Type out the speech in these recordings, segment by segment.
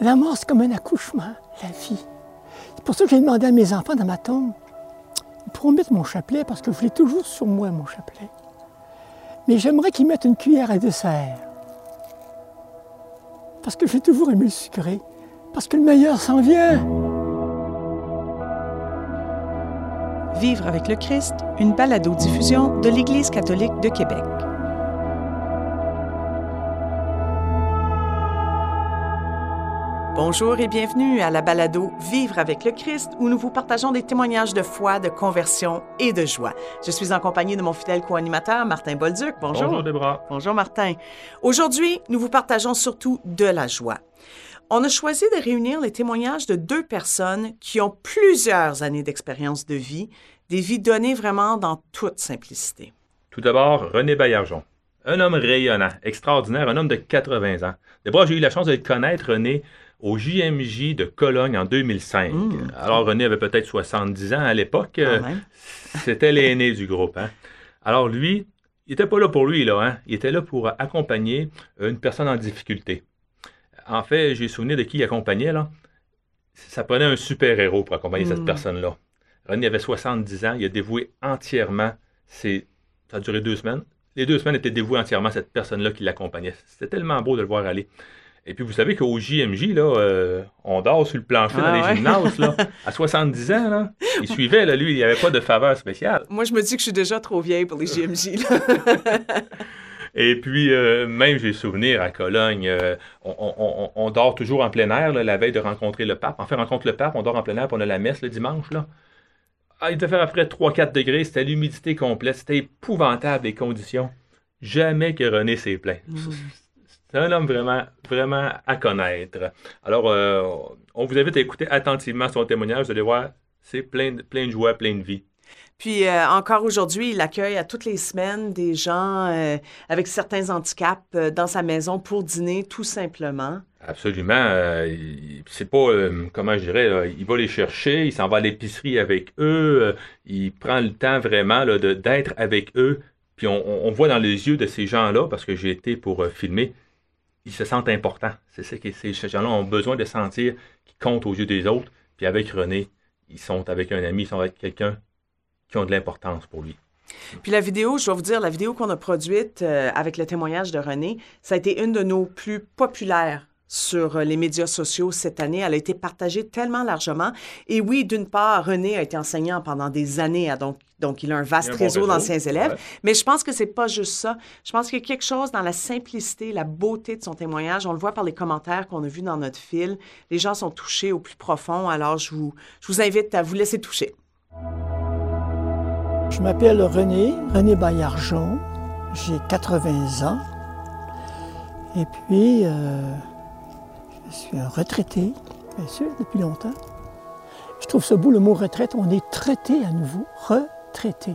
La mort, c'est comme un accouchement, la vie. C'est pour ça que j'ai demandé à mes enfants dans ma tombe, ils pourront mettre mon chapelet parce que je l'ai toujours sur moi, mon chapelet. Mais j'aimerais qu'ils mettent une cuillère à dessert. Parce que j'ai toujours aimé le sucré. Parce que le meilleur s'en vient. Vivre avec le Christ, une balado-diffusion de l'Église catholique de Québec. Bonjour et bienvenue à la balado Vivre avec le Christ où nous vous partageons des témoignages de foi, de conversion et de joie. Je suis en compagnie de mon fidèle co-animateur Martin Bolduc. Bonjour. Bonjour Débra. Bonjour Martin. Aujourd'hui, nous vous partageons surtout de la joie. On a choisi de réunir les témoignages de deux personnes qui ont plusieurs années d'expérience de vie, des vies données vraiment dans toute simplicité. Tout d'abord, René Baillargeon. Un homme rayonnant, extraordinaire, un homme de 80 ans. D'abord, j'ai eu la chance de le connaître, René, au JMJ de Cologne en 2005. Mmh. Alors, René avait peut-être 70 ans à l'époque. Euh. C'était l'aîné du groupe. hein. Alors, lui, il n'était pas là pour lui, là. hein. Il était là pour accompagner une personne en difficulté. En fait, j'ai souvenir de qui il accompagnait, là. Ça prenait un super-héros pour accompagner cette Mm. personne-là. René avait 70 ans. Il a dévoué entièrement ses... Ça a duré deux semaines. Les deux semaines étaient dévouées entièrement à cette personne-là qui l'accompagnait. C'était tellement beau de le voir aller. Et puis, vous savez qu'au JMJ, là, euh, on dort sur le plancher Ah dans les ouais. gymnases, là. À 70 ans, là. Il suivait, là, lui, il n'y avait pas de faveur spéciale. Moi, je me dis que je suis déjà trop vieille pour les JMJ. là. Et puis, euh, même, j'ai souvenir à Cologne, euh, on, on- on- on dort toujours en plein air, là, la veille de rencontrer le pape. En fait, rencontre le pape, on dort en plein air, puis on a la messe le dimanche, là. Ah, il devait faire à peu près 3-4 degrés, c'était l'humidité complète, c'était épouvantable les conditions. Jamais que René s'est plaint. C'est un homme vraiment, vraiment à connaître. Alors, euh, on vous invite à écouter attentivement son témoignage, vous allez voir, c'est plein de, plein de joie, plein de vie. Puis euh, encore aujourd'hui, il accueille à toutes les semaines des gens euh, avec certains handicaps dans sa maison pour dîner, tout simplement. Absolument. c'est pas, comment je dirais, il va les chercher, il s'en va à l'épicerie avec eux, il prend le temps vraiment d'être avec eux. Puis on, on- voit dans les yeux de ces gens-là, parce que j'ai été pour filmer, ils se sentent importants. C'est ça que ces gens-là ont besoin de sentir qu'ils comptent aux yeux des autres. Puis avec René, ils sont avec un ami, ils sont avec quelqu'un qui ont de l'importance pour lui. Puis la vidéo, je dois vous dire, la vidéo qu'on a produite euh, avec le témoignage de René, ça a été une de nos plus populaires sur euh, les médias sociaux cette année. Elle a été partagée tellement largement. Et oui, d'une part, René a été enseignant pendant des années, donc, donc il a un vaste Il a un bon réseau réseau, d'anciens élèves. ouais. Mais je pense que c'est pas juste ça. Je pense qu'il y a quelque chose dans la simplicité, la beauté de son témoignage. On le voit par les commentaires qu'on a vus dans notre fil. Les gens sont touchés au plus profond. Alors, je vous, je vous invite à vous laisser toucher. Je m'appelle René, René Baillargeon. J'ai 80 ans. Et puis, euh, je suis un retraité, bien sûr, depuis longtemps. Je trouve ça beau le mot retraite. On est traité à nouveau. Retraité.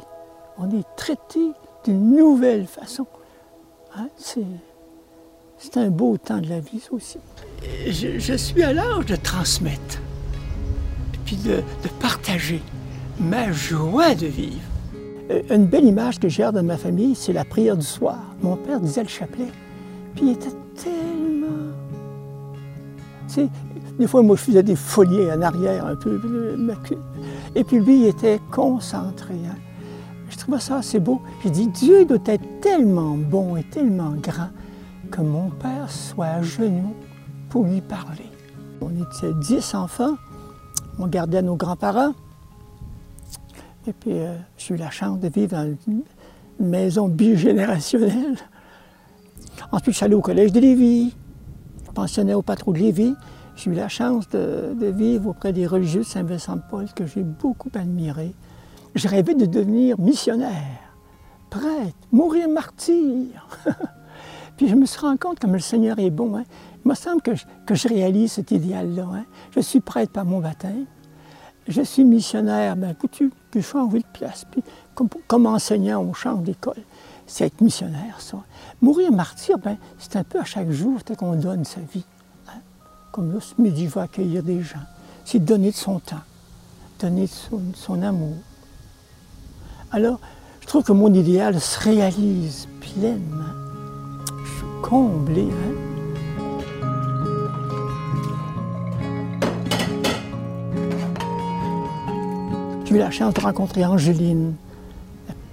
On est traité d'une nouvelle façon. Hein, C'est, un beau temps de la vie, ça aussi. Je, suis à l'âge de transmettre, puis de, de partager ma joie de vivre. Euh, Une belle image que j'ai dans ma famille, c'est la prière du soir. Mon père disait le chapelet, puis il était tellement... Des fois, moi, je faisais des folies en arrière un peu. Et puis lui, il était concentré. hein. Je trouvais ça assez beau. J'ai dit, Dieu doit être tellement bon et tellement grand que mon père soit à genoux pour lui parler. On était dix enfants. On gardait nos grands-parents. Et puis, euh, j'ai eu la chance de vivre dans une maison bigénérationnelle. Ensuite, je suis allé au collège de Lévis, pensionnaire au patron de Lévis. J'ai eu la chance de, vivre auprès des religieux de Saint-Vincent-de-Paul que j'ai beaucoup admirés. Je rêvais de devenir missionnaire, prêtre, mourir martyr. Puis je me suis rendu compte comme le Seigneur est bon. hein. Il me semble que je, que je réalise cet idéal-là. hein. Je suis prêtre par mon baptême. Je suis missionnaire, ben, écoute-tu, puis je change de place. Puis comme, comme enseignant, on change d'école c'est être missionnaire, ça. Mourir martyr, ben, c'est un peu à chaque jour qu'on donne sa vie. Hein, comme là, ce midi, je accueillir des gens. C'est donner de son temps, donner de son, amour. Alors, je trouve que mon idéal se réalise pleinement. Je suis comblé. Hein? J'ai eu la chance de rencontrer Angeline,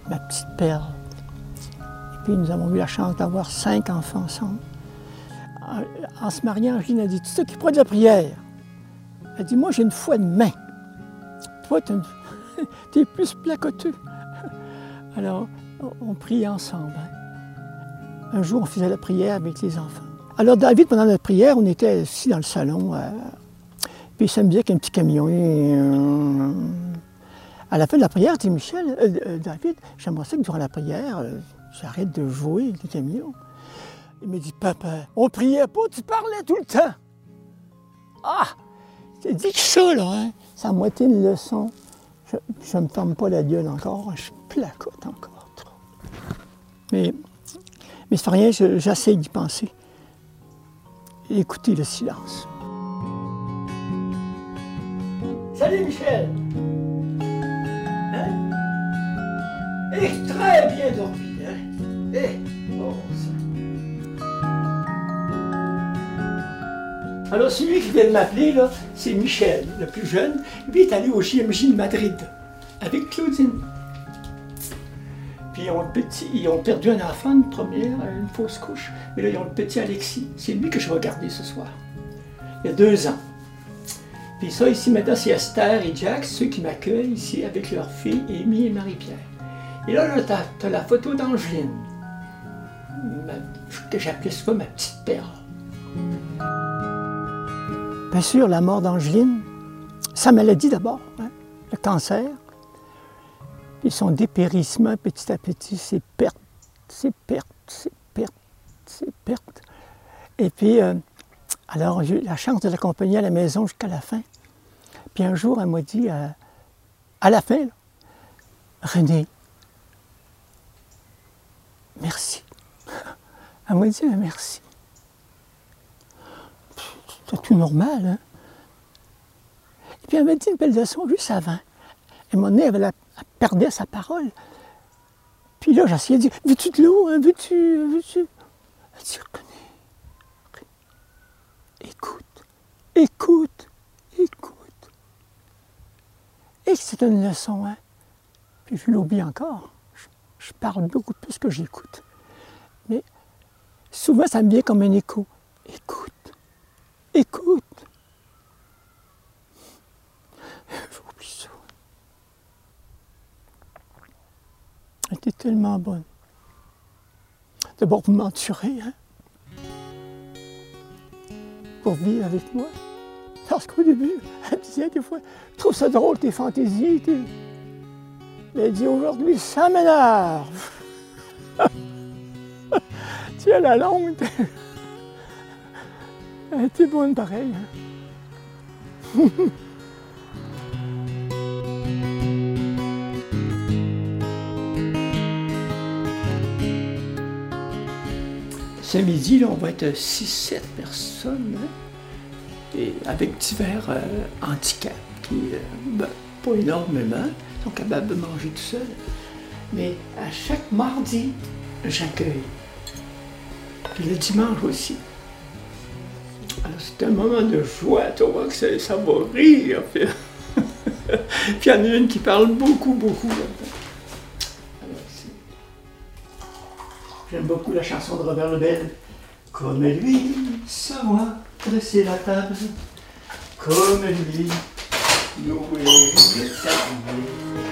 ma petite perle. Puis nous avons eu la chance d'avoir cinq enfants ensemble. En, se mariant, Angéline a dit, tu t'occuperas de la prière. Elle dit, moi j'ai une foi de main. Toi, tu es plus placoteux. Alors, on priait ensemble. hein. Un jour, on faisait la prière avec les enfants. Alors, David, pendant la prière, on était assis dans le salon. euh, puis il s'amusait avec un petit camion. Euh, à la fin de la prière, il dit Michel, euh, euh, David, j'aimerais ça que durant la prière, j'arrête de jouer avec les camions. Il me dit Papa, on priait pas, tu parlais tout le temps. Ah C'est dit que ça, là, hein? C'est à moitié une leçon. Je ne me ferme pas la gueule encore, je placote encore trop. Mais, mais c'est rien, je- j'essaie d'y penser. Écoutez le silence. Salut Michel! Hein? Eh, très bien dormi? Eh, bon sang. Alors celui qui vient de m'appeler, là, c'est Michel, le plus jeune. Lui est allé au JMJ de Madrid avec Claudine. Puis ils ont, le petit, ils ont perdu un enfant, une première, une fausse couche. Mais là, ils ont le petit Alexis. C'est lui que je vais regarder ce soir. Il y a deux ans. Puis ça, ici, maintenant, c'est Esther et Jack, ceux qui m'accueillent ici avec leurs filles, Amy et Marie-Pierre. Et là, là tu as, la photo d'Angeline, j'appelais souvent ma petite perle. Bien sûr, la mort d'Angeline, sa maladie d'abord, hein, le cancer, puis son dépérissement petit à petit, ses pertes, ses pertes, ses pertes, ses pertes. Et puis, euh, alors, j'ai eu la chance de l'accompagner à la maison jusqu'à la fin. Puis un jour, elle m'a dit, euh, à la fin, René, merci. Elle m'a dit merci. C'est tout normal, hein? Et puis elle m'a dit une belle leçon juste avant. Et mon nez, elle, perdait sa parole. Puis là, j'essayais de dire, veux-tu de l'eau? hein? Veux-tu? Veux-tu? Elle dit, René, écoute, écoute, écoute. Et c'est une leçon, hein? Puis je l'oublie encore. Je, je parle beaucoup plus que j'écoute. Mais souvent, ça me vient comme un écho. Écoute, écoute. J'oublie ça. Elle était tellement bonne. D'abord, vous m'entourez, hein? Pour vivre avec moi. Parce qu'au début, elle disait des fois, je trouve ça drôle tes fantaisies. Mais elle dit aujourd'hui, ça m'énerve. Tiens, la longue, elle était bonne pareil. hein. Ce midi, on va être 6-7 personnes, hein, et avec divers euh, handicaps, qui, euh, ben, pas énormément, sont capables de manger tout seul. Mais à chaque mardi, j'accueille. Puis le dimanche aussi. Alors c'est un moment de joie, tu vois que ça, va rire. Puis il y en a une qui parle beaucoup, beaucoup J'aime beaucoup la chanson de Robert Lebel. Comme lui, savoir dresser la table. Comme lui, louer le Et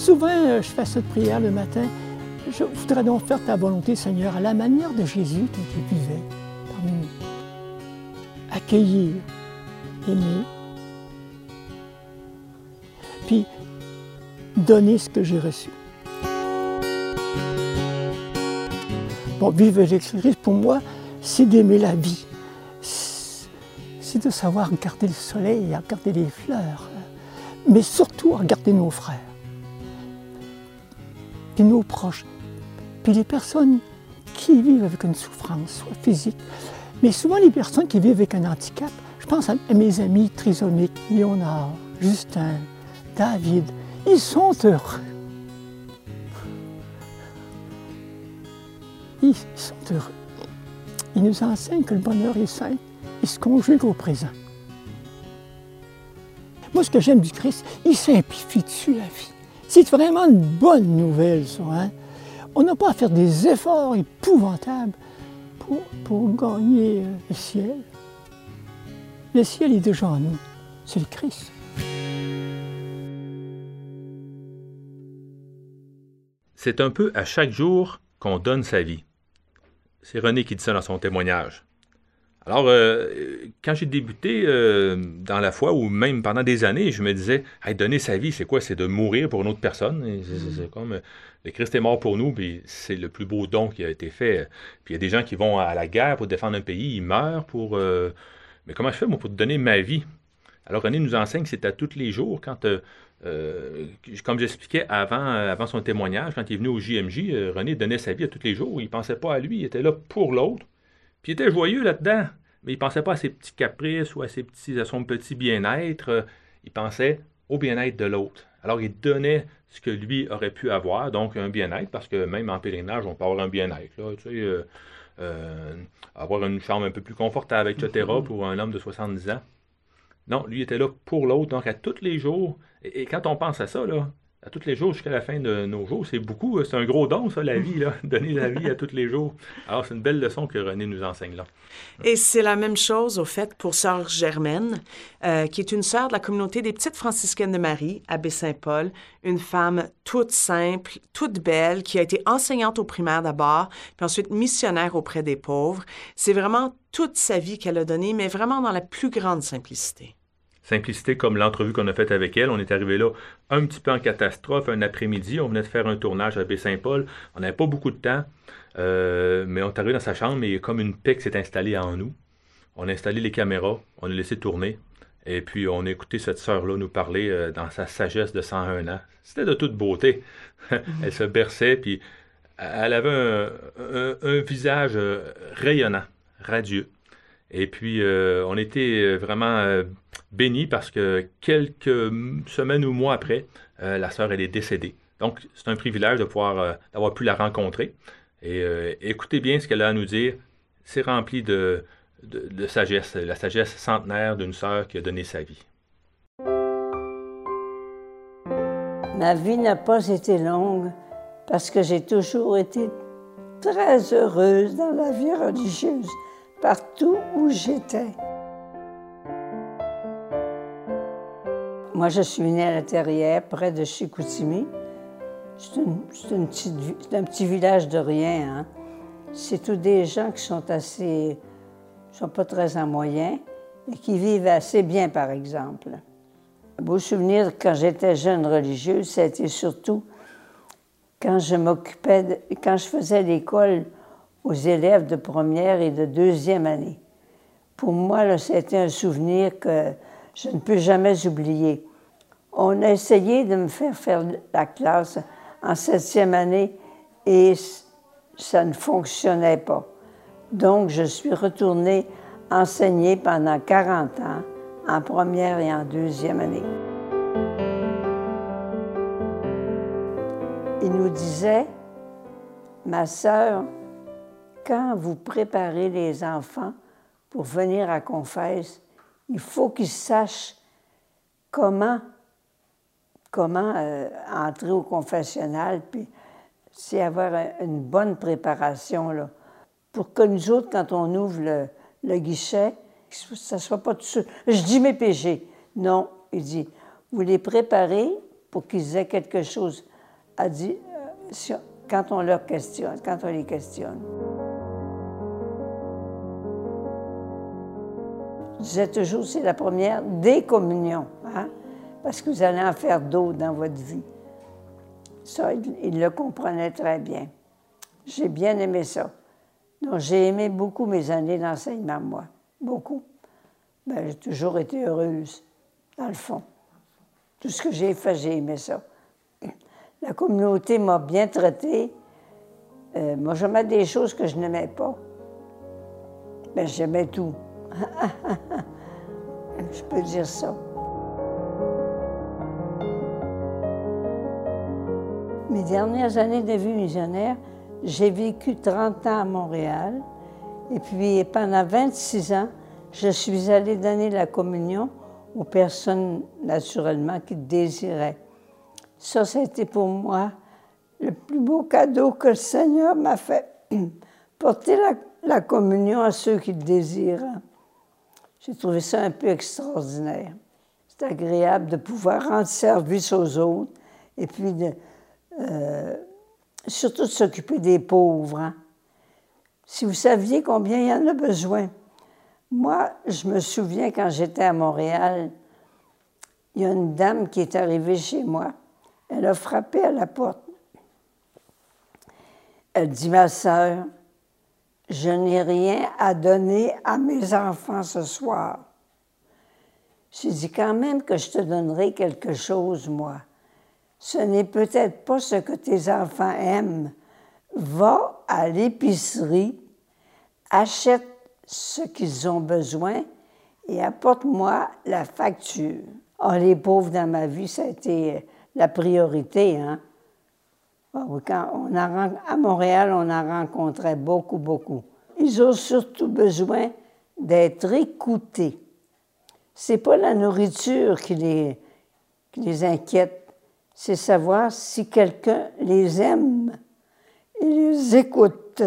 souvent, euh, je fais cette prière le matin. Je voudrais donc faire ta volonté, Seigneur, à la manière de Jésus vivait parmi nous. Accueillir, aimer, puis donner ce que j'ai reçu. Bon, vivre l'ex-Christ, pour moi, c'est d'aimer la vie. C'est de savoir regarder le soleil, regarder les fleurs, mais surtout regarder nos frères nos proches. Puis les personnes qui vivent avec une souffrance, soit physique, mais souvent les personnes qui vivent avec un handicap, je pense à mes amis trisomiques, Léonard, Justin, David, ils sont heureux. Ils sont heureux. Ils nous enseignent que le bonheur est simple, il se conjugue au présent. Moi, ce que j'aime du Christ, il simplifie dessus la vie? C'est vraiment une bonne nouvelle, ça. Hein? On n'a pas à faire des efforts épouvantables pour, pour gagner euh, le ciel. Le ciel est déjà en nous. C'est le Christ. C'est un peu à chaque jour qu'on donne sa vie. C'est René qui dit ça dans son témoignage. Alors, euh, quand j'ai débuté euh, dans la foi, ou même pendant des années, je me disais, donner sa vie, c'est quoi? C'est de mourir pour une autre personne. C'est comme euh, le Christ est mort pour nous, puis c'est le plus beau don qui a été fait. Puis il y a des gens qui vont à la guerre pour défendre un pays, ils meurent pour. mais comment je fais, moi, pour donner ma vie? Alors, René nous enseigne que c'est à tous les jours, quand. comme j'expliquais avant, avant son témoignage, quand il est venu au JMJ, René donnait sa vie à tous les jours. Il ne pensait pas à lui, il était là pour l'autre. Puis il était joyeux là-dedans, mais il ne pensait pas à ses petits caprices ou à, ses petits, à son petit bien-être. Il pensait au bien-être de l'autre. Alors il donnait ce que lui aurait pu avoir, donc un bien-être, parce que même en pèlerinage, on peut avoir un bien-être. Tu sais, euh, euh, avoir une chambre un peu plus confortable, etc., pour un homme de 70 ans. Non, lui était là pour l'autre, donc à tous les jours. Et, et, quand on pense à ça, là, à tous les jours jusqu'à la fin de nos jours. C'est beaucoup, euh, c'est un gros don, ça, la vie, là, donner la vie à tous les jours. Alors, c'est une belle leçon que René nous enseigne là. Et c'est la même chose, au fait, pour Sœur Germaine, euh, qui est une sœur de la communauté des Petites franciscaines de Marie, à Baie-Saint-Paul, une femme toute simple, toute belle, qui a été enseignante au primaire d'abord, puis ensuite missionnaire auprès des pauvres. C'est vraiment toute sa vie qu'elle a donnée, mais vraiment dans la plus grande simplicité simplicité comme l'entrevue qu'on a faite avec elle. On est arrivé là un petit peu en catastrophe, un après-midi. On venait de faire un tournage à Baie-Saint-Paul. On n'avait pas beaucoup de temps, euh, mais on est arrivé dans sa chambre et comme une paix s'est installée en nous. On a installé les caméras, on a laissé tourner. Et puis, on a écouté cette sœur-là nous parler euh, dans sa sagesse de 101 ans. C'était de toute beauté. elle se berçait, puis elle avait un visage euh, rayonnant, radieux. Et puis, euh, on était euh, vraiment euh, bénis parce que quelques semaines ou mois après, la sœur, elle est décédée. Donc, c'est un privilège de pouvoir, d'avoir pu la rencontrer. Et écoutez bien ce qu'elle a à nous dire. C'est rempli de, de, sagesse, la sagesse centenaire d'une sœur qui a donné sa vie. Ma vie n'a pas été longue parce que j'ai toujours été très heureuse dans la vie religieuse partout où j'étais. Moi, je suis née à la Terrière, près de Chicoutimi. C'est un petit village de rien. Hein. C'est tous des gens qui sont assez. sont pas très en moyen, mais qui vivent assez bien, par exemple. Un beau souvenir quand j'étais jeune religieuse, c'était surtout quand je m'occupais, quand je faisais l'école aux élèves de première et de deuxième année. Pour moi, c'était un souvenir que je ne peux jamais oublier. On a essayé de me faire faire la classe en septième année et ça ne fonctionnait pas. Donc, je suis retournée enseigner pendant 40 ans en première et en deuxième année. Il nous disait, ma sœur, quand vous préparez les enfants pour venir à confesse, il faut qu'ils sachent comment, comment euh, entrer au confessionnal, puis c'est avoir une bonne préparation, là, pour que nous autres, quand on ouvre le, guichet, ça ne soit pas tout seul. Je dis mes péchés. Non, il dit, vous les préparez pour qu'ils aient quelque chose à dire euh, quand on leur questionne, quand on les questionne. Je disais toujours, c'est la première des communions, hein? parce que vous allez en faire d'autres dans votre vie. Ça, il, le comprenait très bien. J'ai bien aimé ça. Donc, j'ai aimé beaucoup mes années d'enseignement, moi. Beaucoup. Ben, j'ai toujours été heureuse, dans le fond. Tout ce que j'ai fait, j'ai aimé ça. La communauté m'a bien traité. Euh, moi, j'aimais des choses que je n'aimais pas. Ben, j'aimais tout. Je peux dire ça. Mes dernières années de vie missionnaire, J'ai vécu 30 ans à Montréal et puis pendant 26 ans, je suis allée donner la communion aux personnes naturellement qui désiraient. Ça, c'était pour moi le plus beau cadeau que le Seigneur m'a fait. Porter la, communion à ceux qui le désirent. J'ai trouvé ça un peu extraordinaire. C'est agréable de pouvoir rendre service aux autres et puis de, euh, surtout de s'occuper des pauvres. Hein. Si vous saviez combien il y en a besoin. Moi, je me souviens quand j'étais à Montréal, il y a une dame qui est arrivée chez moi. Elle a frappé à la porte. Elle dit, ma sœur, je n'ai rien à donner à mes enfants ce soir. J'ai dit quand même que je te donnerai quelque chose, moi. Ce n'est peut-être pas ce que tes enfants aiment. Va à l'épicerie, achète ce qu'ils ont besoin et apporte-moi la facture. Oh, les pauvres dans ma vie, ça a été la priorité. Hein? On a, à Montréal, on en rencontrait beaucoup, beaucoup. Ils ont surtout besoin d'être écoutés. C'est pas la nourriture qui les, qui les inquiète, c'est savoir si quelqu'un les aime et les écoute.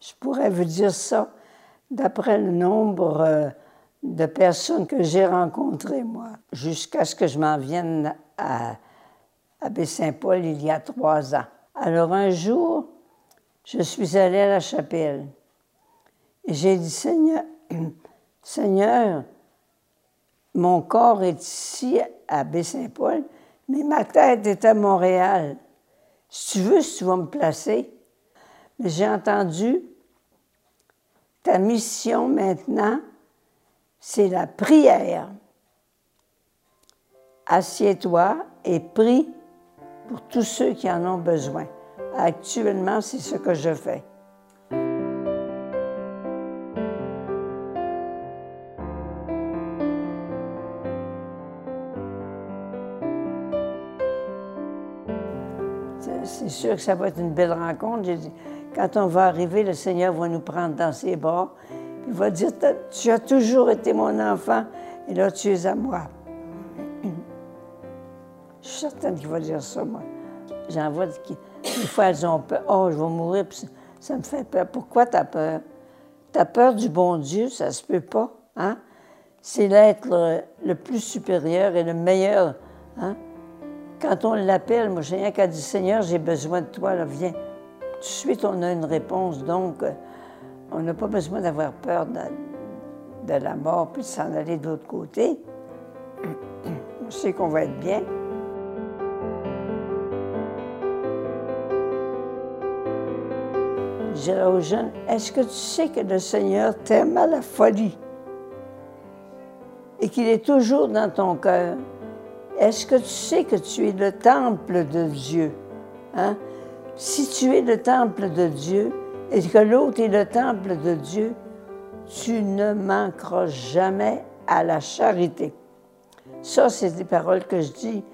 Je pourrais vous dire ça d'après le nombre euh, de personnes que j'ai rencontrées, moi, jusqu'à ce que je m'en vienne à, à Baie-Saint-Paul il y a trois ans. Alors un jour, je suis allée à la chapelle et j'ai dit, Seigneur, mon corps est ici à Baie-Saint-Paul, mais ma tête est à Montréal. Si tu veux, tu vas me placer. Mais j'ai entendu ta mission maintenant, c'est la prière. Assieds-toi et prie pour tous ceux qui en ont besoin. Actuellement, c'est ce que je fais. C'est sûr que ça va être une belle rencontre. Quand on va arriver, le Seigneur va nous prendre dans ses bras. Il va dire, tu as toujours été mon enfant et là tu es à moi. Je suis certaine qu'il va dire ça, moi. J'en vois des fois, elles ont peur. Oh, je vais mourir, puis ça me fait peur. Pourquoi tu as peur? Tu as peur du bon Dieu, ça se peut pas. Hein? C'est l'être le, plus supérieur et le meilleur. Hein? Quand on l'appelle, moi, j'ai rien qu'à dire Seigneur, j'ai besoin de toi, là, viens tout de suite, on a une réponse. Donc, euh, on n'a pas besoin d'avoir peur de, la mort puis de s'en aller de l'autre côté. On sait qu'on va être bien. Dirais aux jeunes, est-ce que tu sais que le Seigneur t'aime à la folie et qu'il est toujours dans ton cœur? Est-ce que tu sais que tu es le temple de Dieu? Hein? Si tu es le temple de Dieu et que l'autre est le temple de Dieu, tu ne manqueras jamais à la charité. Ça, c'est des paroles que je dis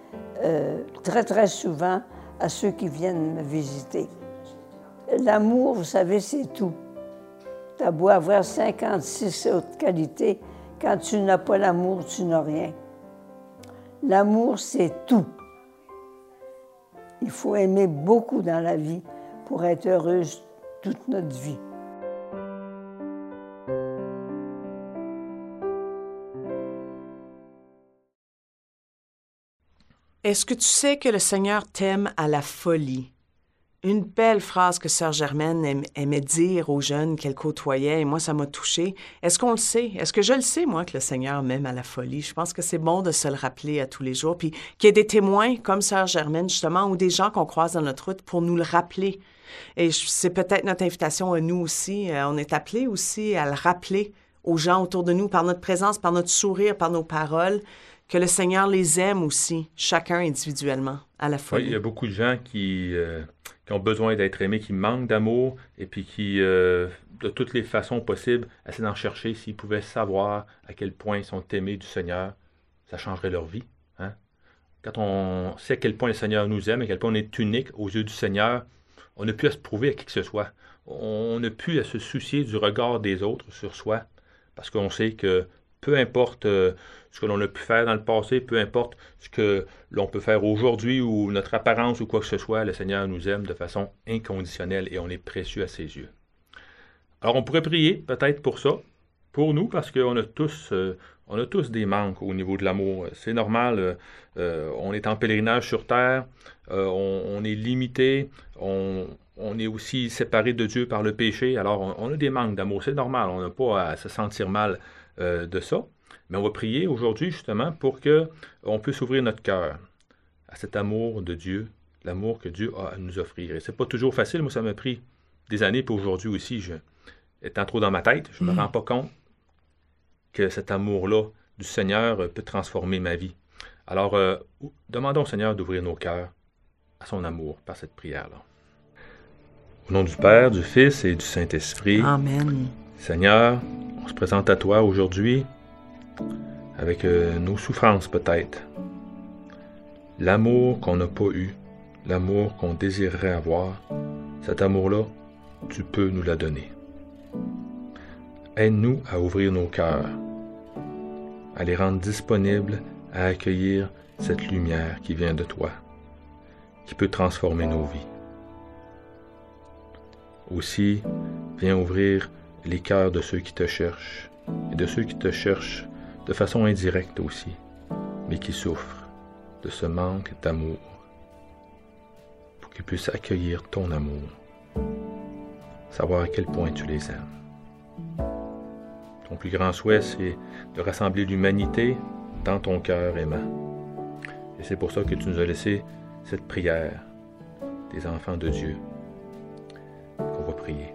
euh, très, très souvent à ceux qui viennent me visiter. L'amour, vous savez, c'est tout. Tu as beau avoir 56 autres qualités, quand tu n'as pas l'amour, tu n'as rien. L'amour, c'est tout. Il faut aimer beaucoup dans la vie pour être heureuse toute notre vie. Est-ce que tu sais que le Seigneur t'aime à la folie? Une belle phrase que Sœur Germaine aimait dire aux jeunes qu'elle côtoyait, et moi, ça m'a touchée. Est-ce qu'on le sait? Est-ce que je le sais, moi, que le Seigneur m'aime à la folie? Je pense que c'est bon de se le rappeler à tous les jours, puis qu'il y ait des témoins comme Sœur Germaine, justement, ou des gens qu'on croise dans notre route pour nous le rappeler. Et c'est peut-être notre invitation à nous aussi. Euh, on est appelé aussi à le rappeler aux gens autour de nous par notre présence, par notre sourire, par nos paroles, que le Seigneur les aime aussi, chacun individuellement, à la folie. Oui, il y a beaucoup de gens qui... Euh, qui ont besoin d'être aimés, qui manquent d'amour et puis qui, euh, de toutes les façons possibles, essaient d'en chercher. S'ils pouvaient savoir à quel point ils sont aimés du Seigneur, ça changerait leur vie. Hein. Quand on sait à quel point le Seigneur nous aime, à quel point on est unique aux yeux du Seigneur, on n'a plus à se prouver à qui que ce soit. On n'a plus à se soucier du regard des autres sur soi, parce qu'on sait que peu importe euh, ce que l'on a pu faire dans le passé, peu importe ce que l'on peut faire aujourd'hui ou notre apparence ou quoi que ce soit, le Seigneur nous aime de façon inconditionnelle et on est précieux à ses yeux. Alors on pourrait prier peut-être pour ça, pour nous, parce qu'on a tous, euh, tous des manques au niveau de l'amour. C'est normal, euh, on est en pèlerinage sur terre, on, est limité, on, est aussi séparé de Dieu par le péché, alors on a des manques d'amour, c'est normal, on n'a pas à se sentir mal euh, de ça. Mais on va prier aujourd'hui justement pour que on puisse ouvrir notre cœur à cet amour de Dieu, l'amour que Dieu a à nous offrir. Et c'est pas toujours facile. Moi, ça m'a pris des années. Puis aujourd'hui aussi, je, étant trop dans ma tête, je ne me mm. rends pas compte que cet amour-là du Seigneur peut transformer ma vie. Alors, euh, demandons au Seigneur d'ouvrir nos cœurs à son amour par cette prière-là. Au nom du Père, du Fils et du Saint-Esprit. Amen. Seigneur, on se présente à toi aujourd'hui avec euh, nos souffrances peut-être. L'amour qu'on n'a pas eu, l'amour qu'on désirerait avoir, cet amour-là, tu peux nous la donner. Aide-nous à ouvrir nos cœurs, à les rendre disponibles à accueillir cette lumière qui vient de toi, qui peut transformer nos vies. Aussi, viens ouvrir les cœurs de ceux qui te cherchent, et de ceux qui te cherchent de façon indirecte aussi, mais qui souffrent de ce manque d'amour, pour qu'ils puissent accueillir ton amour, savoir à quel point tu les aimes. Ton plus grand souhait, c'est de rassembler l'humanité dans ton cœur aimant. Et c'est pour ça que tu nous as laissé cette prière des enfants de Dieu qu'on va prier.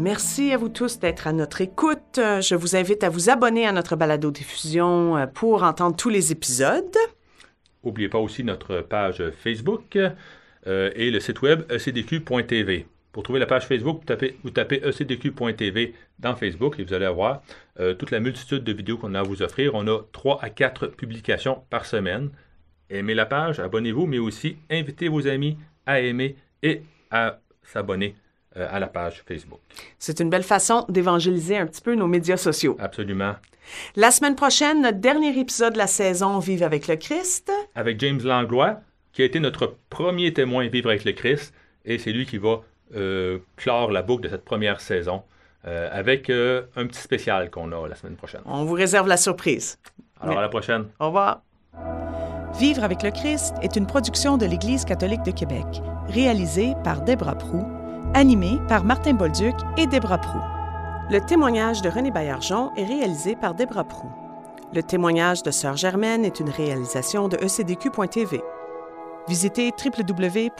Merci à vous tous d'être à notre écoute. Je vous invite à vous abonner à notre balado-diffusion euh, pour entendre tous les épisodes. N'oubliez pas aussi notre page Facebook euh, et le site web ecdq.tv. Pour trouver la page Facebook, vous tapez, ecdq.tv dans Facebook et vous allez avoir euh, toute la multitude de vidéos qu'on a à vous offrir. On a 3 à 4 publications par semaine. Aimez la page, abonnez-vous, mais aussi invitez vos amis à aimer et à s'abonner euh, à la page Facebook. C'est une belle façon d'évangéliser un petit peu nos médias sociaux. Absolument. La semaine prochaine, notre dernier épisode de la saison Vive avec le Christ. Avec James Langlois, qui a été notre premier témoin Vivre avec le Christ, et c'est lui qui va euh, clore la boucle de cette première saison euh, avec un petit spécial qu'on a la semaine prochaine. On vous réserve la surprise. Alors à la prochaine. Au revoir. Vivre avec le Christ est une production de l'Église catholique de Québec, réalisée par Debra Prou animé par Martin Bolduc et Debra Prou. Le témoignage de René Baillargeon est réalisé par Debra Prou. Le témoignage de Sœur Germaine est une réalisation de ecdq.tv. Visitez www.ecdq.tv.